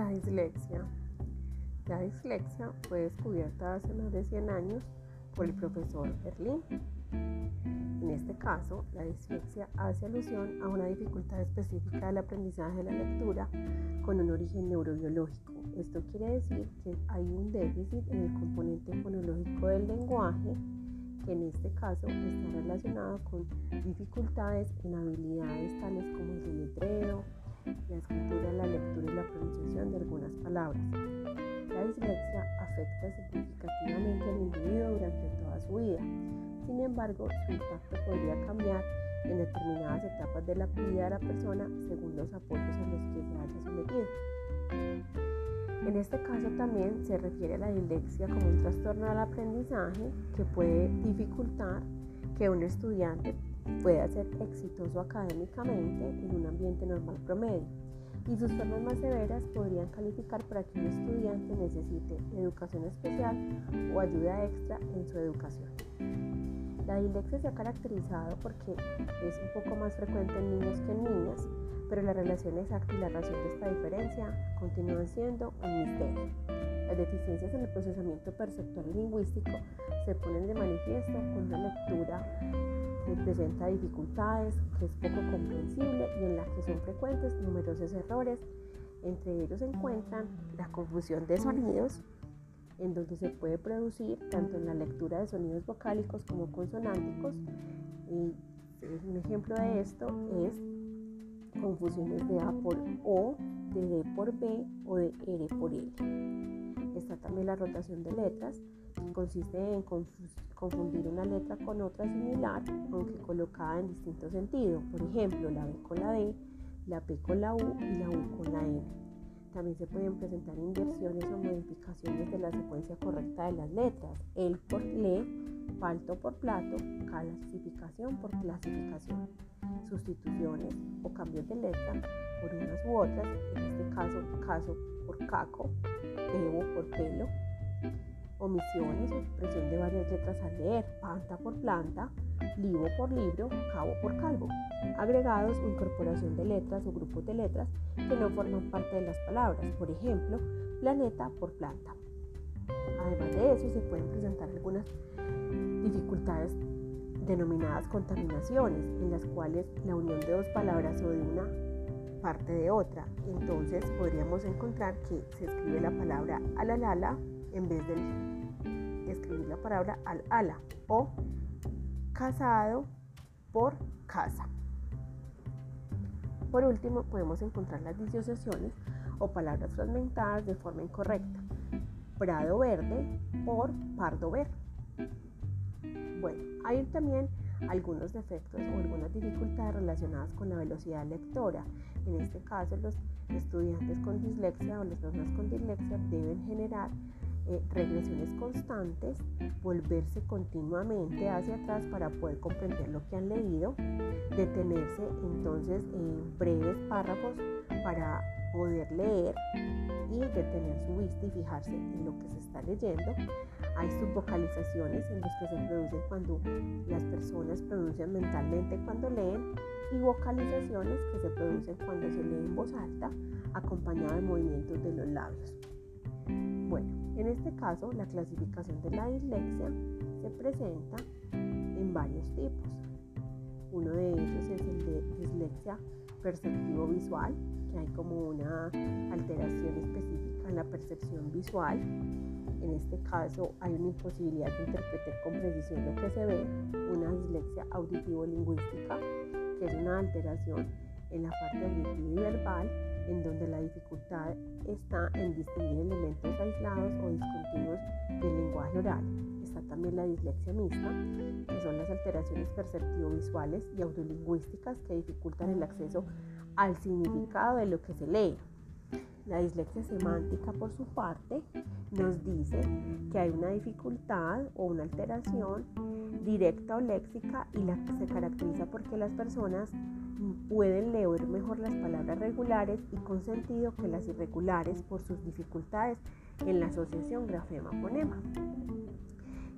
La dislexia. La dislexia fue descubierta hace más de 100 años por el profesor Berlín. En este caso, la dislexia hace alusión a una dificultad específica del aprendizaje de la lectura con un origen neurobiológico. Esto quiere decir que hay un déficit en el componente fonológico del lenguaje que en este caso está relacionado con dificultades en habilidades tales como el deletreo, la escritura, la lectura La dislexia afecta significativamente al individuo durante toda su vida. Sin embargo, su impacto podría cambiar en determinadas etapas de la vida de la persona según los apoyos a los que se haya sometido. En este caso también se refiere a la dislexia como un trastorno del aprendizaje que puede dificultar que un estudiante pueda ser exitoso académicamente en un ambiente normal promedio y sus formas más severas podrían calificar para que un estudiante necesite educación especial o ayuda extra en su educación. La dislexia se ha caracterizado porque es un poco más frecuente en niños que en niñas, pero la relación exacta y la razón de esta diferencia continúan siendo un misterio. Las deficiencias en el procesamiento perceptual lingüístico se ponen de manifiesto con una lectura que presenta dificultades, que es poco comprensible y en la que son frecuentes numerosos errores. Entre ellos se encuentran la confusión de sonidos, en donde se puede producir tanto en la lectura de sonidos vocálicos como consonánticos. Y un ejemplo de esto es confusiones de A por O, de D por B o de R por L. Está también la rotación de letras, que consiste en confundir una letra con otra similar, aunque colocada en distinto sentido. Por ejemplo, la B con la D, la P con la U y la U con la N. También se pueden presentar inversiones o modificaciones de la secuencia correcta de las letras. El por le, falto por plato, clasificación por clasificación. Sustituciones o cambios de letra por unas u otras, en este caso, caso por caco, debo por pelo. Omisiones o supresión de varias letras al leer, planta por planta, libro por libro, cabo por calvo, agregados o incorporación de letras o grupos de letras que no forman parte de las palabras, por ejemplo, planeta por planta. Además de eso, se pueden presentar algunas dificultades denominadas contaminaciones, en las cuales la unión de dos palabras o de una parte de otra. Entonces podríamos encontrar que se escribe la palabra alalala en vez de escribir la palabra al ala o casado por casa. Por último, podemos encontrar las disociaciones o palabras fragmentadas de forma incorrecta. Prado verde por pardo verde. Bueno, hay también algunos defectos o algunas dificultades relacionadas con la velocidad lectora. En este caso, los estudiantes con dislexia o las personas con dislexia deben generar eh, regresiones constantes, volverse continuamente hacia atrás para poder comprender lo que han leído, detenerse entonces en breves párrafos para poder leer y detener su vista y fijarse en lo que se está leyendo. Hay subvocalizaciones en las que se producen cuando las personas pronuncian mentalmente cuando leen y vocalizaciones que se producen cuando se lee en voz alta acompañada de movimientos de los labios. Bueno, en este caso la clasificación de la dislexia se presenta en varios tipos. Uno de ellos es el de dislexia perceptivo visual, que hay como una alteración específica en la percepción visual. En este caso hay una imposibilidad de interpretar con precisión lo que se ve, una dislexia auditivo-lingüística, que es una alteración en la parte auditiva y verbal en donde la dificultad está en distinguir elementos aislados o discontinuos del lenguaje oral. También la dislexia mixta, que son las alteraciones perceptivo-visuales y audiolingüísticas que dificultan el acceso al significado de lo que se lee. La dislexia semántica, por su parte, nos dice que hay una dificultad o una alteración directa o léxica y la que se caracteriza porque las personas pueden leer mejor las palabras regulares y con sentido que las irregulares por sus dificultades en la asociación grafema-fonema.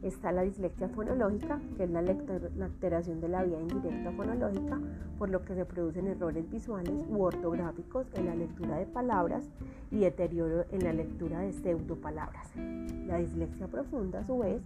Está la dislexia fonológica, que es la, alteración de la vía indirecta fonológica, por lo que se producen errores visuales u ortográficos en la lectura de palabras y deterioro en la lectura de pseudopalabras. La dislexia profunda, a su vez,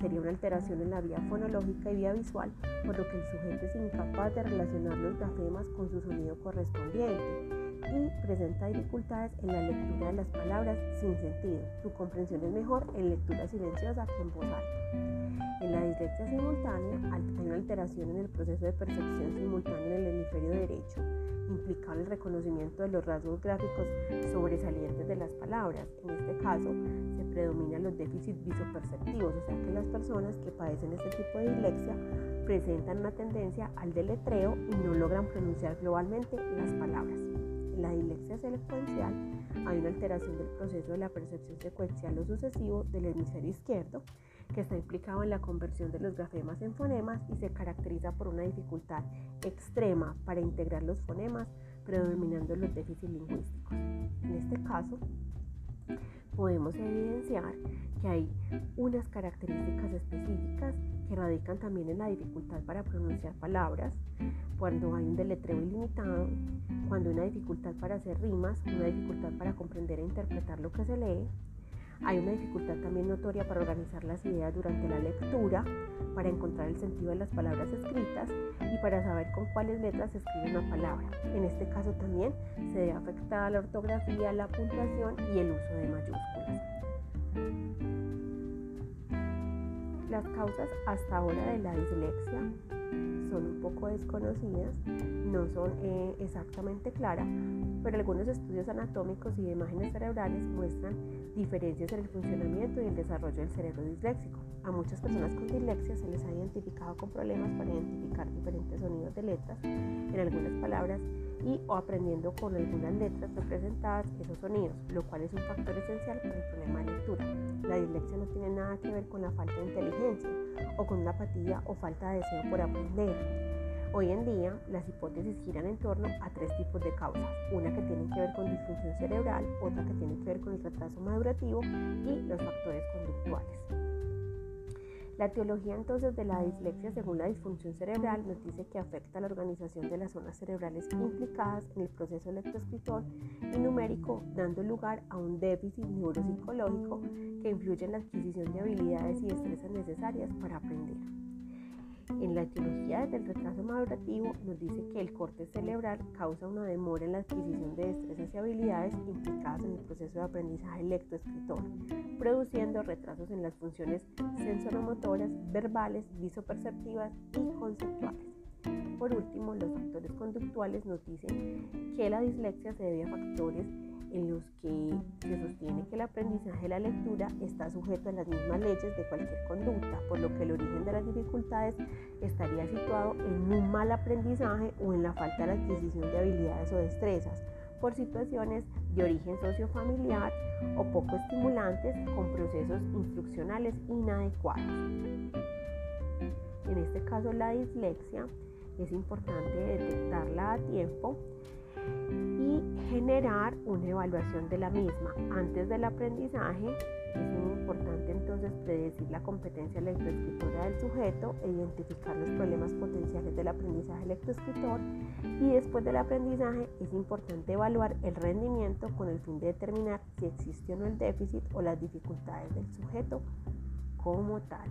sería una alteración en la vía fonológica y vía visual, por lo que el sujeto es incapaz de relacionar los grafemas con su sonido correspondiente y presenta dificultades en la lectura de las palabras sin sentido. Su comprensión es mejor en lectura silenciosa que en voz alta. En la dislexia simultánea hay una alteración en el proceso de percepción simultánea en el hemisferio derecho, implicado el reconocimiento de los rasgos gráficos sobresalientes de las palabras. En este caso, se predominan los déficits visoperceptivos, o sea que las personas que padecen este tipo de dislexia presentan una tendencia al deletreo y no logran pronunciar globalmente las palabras la dislexia secuencial hay una alteración del proceso de la percepción secuencial o sucesivo del hemisferio izquierdo que está implicado en la conversión de los grafemas en fonemas y se caracteriza por una dificultad extrema para integrar los fonemas, predominando los déficits lingüísticos. En este caso, podemos evidenciar que hay unas características específicas que radican también en la dificultad para pronunciar palabras, cuando hay un deletreo ilimitado, cuando hay una dificultad para hacer rimas, una dificultad para comprender e interpretar lo que se lee, hay una dificultad también notoria para organizar las ideas durante la lectura, para encontrar el sentido de las palabras escritas y para saber con cuáles letras se escribe una palabra. En este caso también se ve afectada la ortografía, la puntuación y el uso de mayúsculas. Las causas hasta ahora de la dislexia son un poco desconocidas, no son eh, exactamente claras, pero algunos estudios anatómicos y de imágenes cerebrales muestran diferencias en el funcionamiento y el desarrollo del cerebro disléxico. A muchas personas con dislexia se les ha identificado con problemas para identificar diferentes sonidos de letras en algunas palabras y o aprendiendo con algunas letras representadas esos sonidos, lo cual es un factor esencial para el problema de lectura. La dislexia no tiene nada que ver con la falta de inteligencia o con una apatía o falta de deseo por aprender. Hoy en día, las hipótesis giran en torno a tres tipos de causas. Una que tiene que ver con disfunción cerebral, otra que tiene que ver con el retraso madurativo y los factores conductuales. La teología entonces de la dislexia según la disfunción cerebral nos dice que afecta a la organización de las zonas cerebrales implicadas en el proceso lectoescritor y numérico, dando lugar a un déficit neuropsicológico que influye en la adquisición de habilidades y destrezas necesarias para aprender. En la etiología del retraso madurativo nos dice que el corte cerebral causa una demora en la adquisición de destrezas y habilidades implicadas en el proceso de aprendizaje lectoescritor, produciendo retrasos en las funciones sensoromotoras, verbales, visoperceptivas y conceptuales. Por último, los factores conductuales nos dicen que la dislexia se debe a factores en los que se sostiene que el aprendizaje de la lectura está sujeto a las mismas leyes de cualquier conducta, por lo que el origen de las dificultades estaría situado en un mal aprendizaje o en la falta de adquisición de habilidades o destrezas por situaciones de origen sociofamiliar o poco estimulantes con procesos instruccionales inadecuados. En este caso la dislexia es importante detectarla a tiempo generar una evaluación de la misma. Antes del aprendizaje es muy importante entonces predecir la competencia lectoescritora del sujeto e identificar los problemas potenciales del aprendizaje lectoescritor y después del aprendizaje es importante evaluar el rendimiento con el fin de determinar si existe o no el déficit o las dificultades del sujeto como tal.